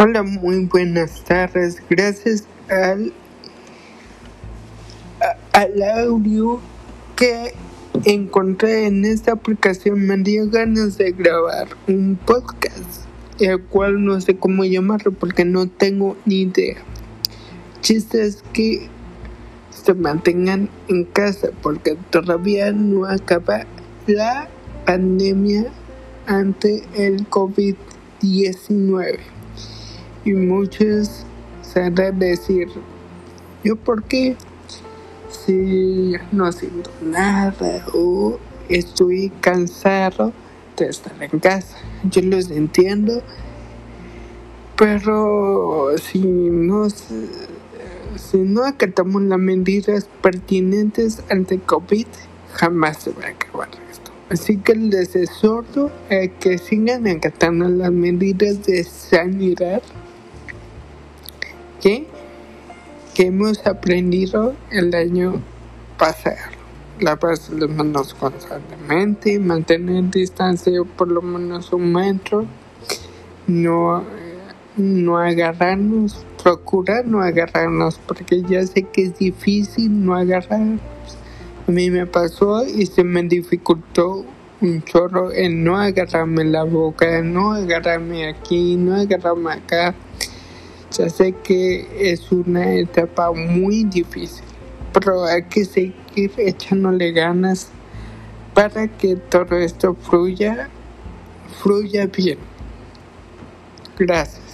Hola, muy buenas tardes. Gracias al, audio que encontré en esta aplicación me dio ganas de grabar un podcast, el cual no sé cómo llamarlo porque no tengo ni idea. Chiste es que se mantengan en casa porque todavía no acaba la pandemia ante el COVID-19 y muchos se decir, ¿yo por qué? Si no siento nada o estoy cansado de estar en casa. Yo los entiendo, pero si no, si no acatamos las medidas pertinentes ante COVID, jamás se va a acabar esto. Así que les exhorto a que sigan acatando las medidas de sanidad que, hemos aprendido el año pasado. Lavarse las manos constantemente, mantener distancia por lo menos un metro, no, no agarrarnos, procurar no agarrarnos, porque ya sé que es difícil no agarrarnos. A mí me pasó y se me dificultó un chorro en no agarrarme la boca, no agarrarme aquí, no agarrarme acá. Ya sé que es una etapa muy difícil, pero hay que seguir echándole ganas para que todo esto fluya, fluya bien. Gracias.